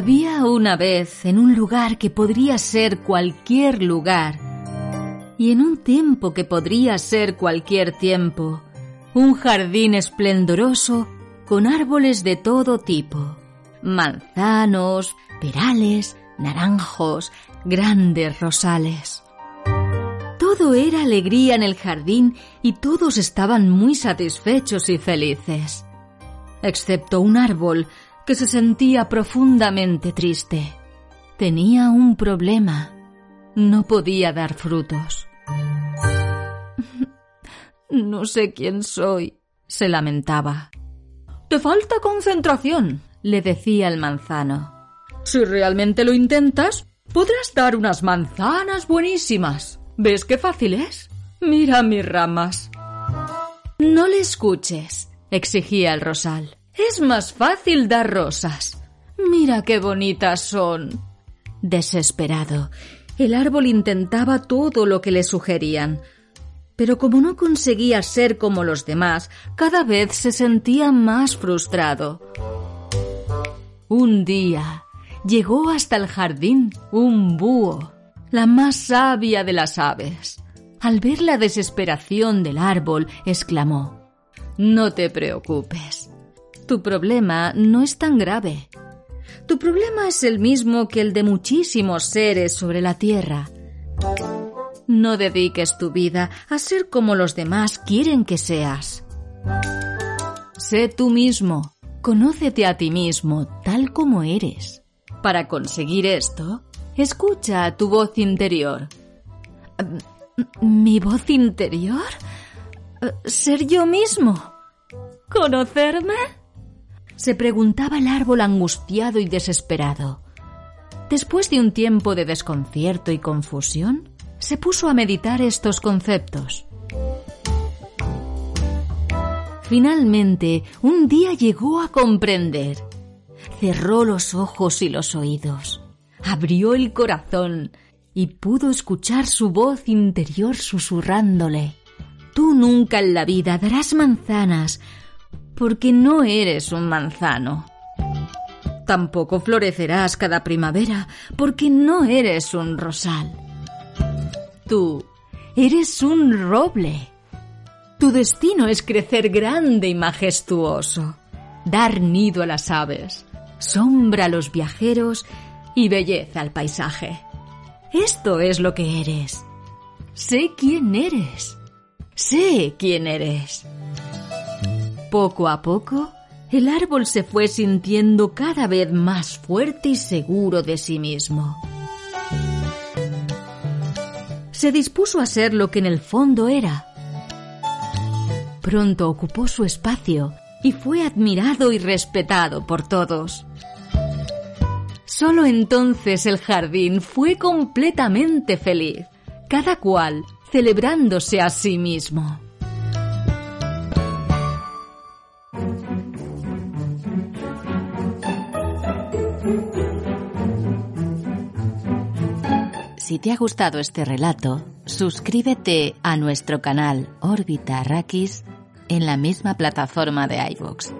Había una vez en un lugar que podría ser cualquier lugar. Y en un tiempo que podría ser cualquier tiempo, un jardín esplendoroso con árboles de todo tipo, manzanos, perales, naranjos, grandes rosales. Todo era alegría en el jardín y todos estaban muy satisfechos y felices, excepto un árbol que se sentía profundamente triste. Tenía un problema. No podía dar frutos. No sé quién soy, se lamentaba. Te falta concentración, le decía el manzano. Si realmente lo intentas, podrás dar unas manzanas buenísimas. ¿Ves qué fácil es? Mira mis ramas. No le escuches, exigía el rosal. Es más fácil dar rosas. Mira qué bonitas son. Desesperado, el árbol intentaba todo lo que le sugerían, pero como no conseguía ser como los demás, cada vez se sentía más frustrado. Un día llegó hasta el jardín un búho, la más sabia de las aves. Al ver la desesperación del árbol, exclamó No te preocupes. Tu problema no es tan grave. Tu problema es el mismo que el de muchísimos seres sobre la Tierra. No dediques tu vida a ser como los demás quieren que seas. Sé tú mismo, conócete a ti mismo tal como eres. Para conseguir esto, escucha a tu voz interior. ¿Mi voz interior? ¿Ser yo mismo? ¿Conocerme? Se preguntaba el árbol angustiado y desesperado. Después de un tiempo de desconcierto y confusión, se puso a meditar estos conceptos. Finalmente, un día llegó a comprender. Cerró los ojos y los oídos, abrió el corazón y pudo escuchar su voz interior susurrándole. Tú nunca en la vida darás manzanas porque no eres un manzano. Tampoco florecerás cada primavera, porque no eres un rosal. Tú eres un roble. Tu destino es crecer grande y majestuoso, dar nido a las aves, sombra a los viajeros y belleza al paisaje. Esto es lo que eres. Sé quién eres. Sé quién eres. Poco a poco, el árbol se fue sintiendo cada vez más fuerte y seguro de sí mismo. Se dispuso a ser lo que en el fondo era. Pronto ocupó su espacio y fue admirado y respetado por todos. Solo entonces el jardín fue completamente feliz, cada cual celebrándose a sí mismo. Si te ha gustado este relato, suscríbete a nuestro canal Órbita Arrakis en la misma plataforma de iVoox.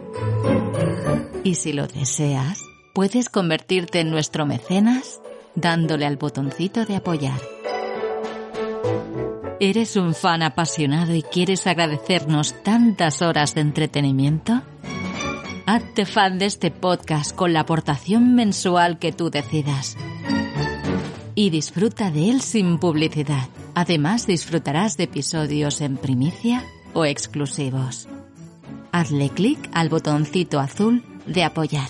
Y si lo deseas, puedes convertirte en nuestro mecenas dándole al botoncito de apoyar. ¿Eres un fan apasionado y quieres agradecernos tantas horas de entretenimiento? Hazte fan de este podcast con la aportación mensual que tú decidas y disfruta de él sin publicidad. Además disfrutarás de episodios en primicia o exclusivos. hazle clic al botoncito azul de apoyar.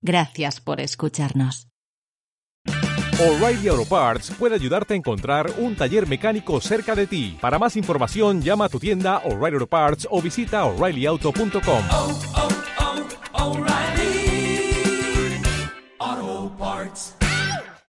Gracias por escucharnos. O'Reilly Auto Parts puede ayudarte a encontrar un taller mecánico cerca de ti. Para más información, llama a tu tienda O'Reilly Auto Parts o visita oreillyauto.com. oh, oh.